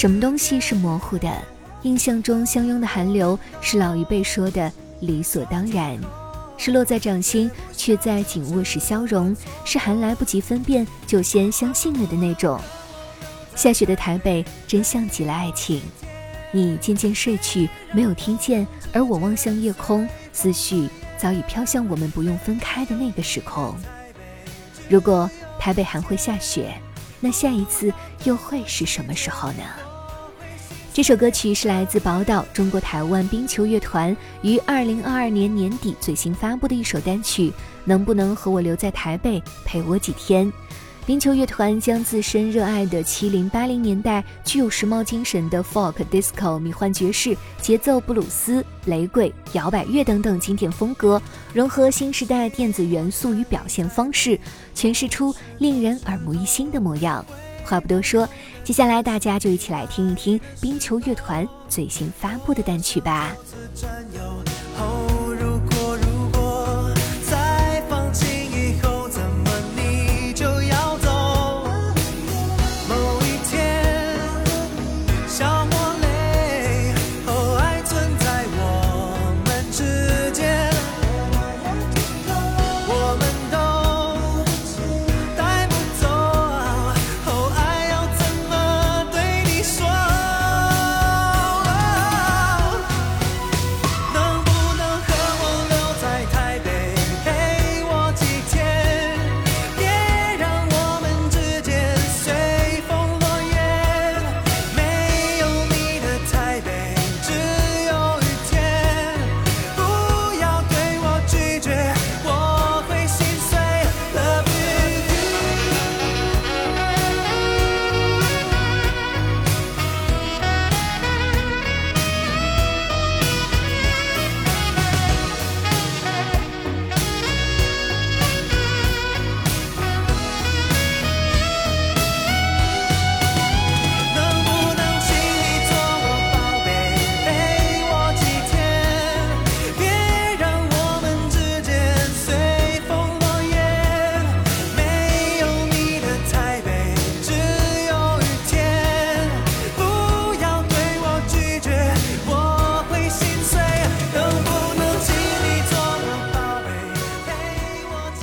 什么东西是模糊的？印象中相拥的寒流是老一辈说的理所当然，是落在掌心却在紧握时消融，是还来不及分辨就先相信了的那种。下雪的台北真像极了爱情。你渐渐睡去，没有听见，而我望向夜空，思绪早已飘向我们不用分开的那个时空。如果台北还会下雪，那下一次又会是什么时候呢？这首歌曲是来自宝岛中国台湾冰球乐团于二零二二年年底最新发布的一首单曲。能不能和我留在台北陪我几天？冰球乐团将自身热爱的七零八零年代具有时髦精神的 folk、disco、迷幻爵士、节奏布鲁斯、雷鬼、摇摆乐等等经典风格，融合新时代电子元素与表现方式，诠释出令人耳目一新的模样。话不多说，接下来大家就一起来听一听冰球乐团最新发布的单曲吧。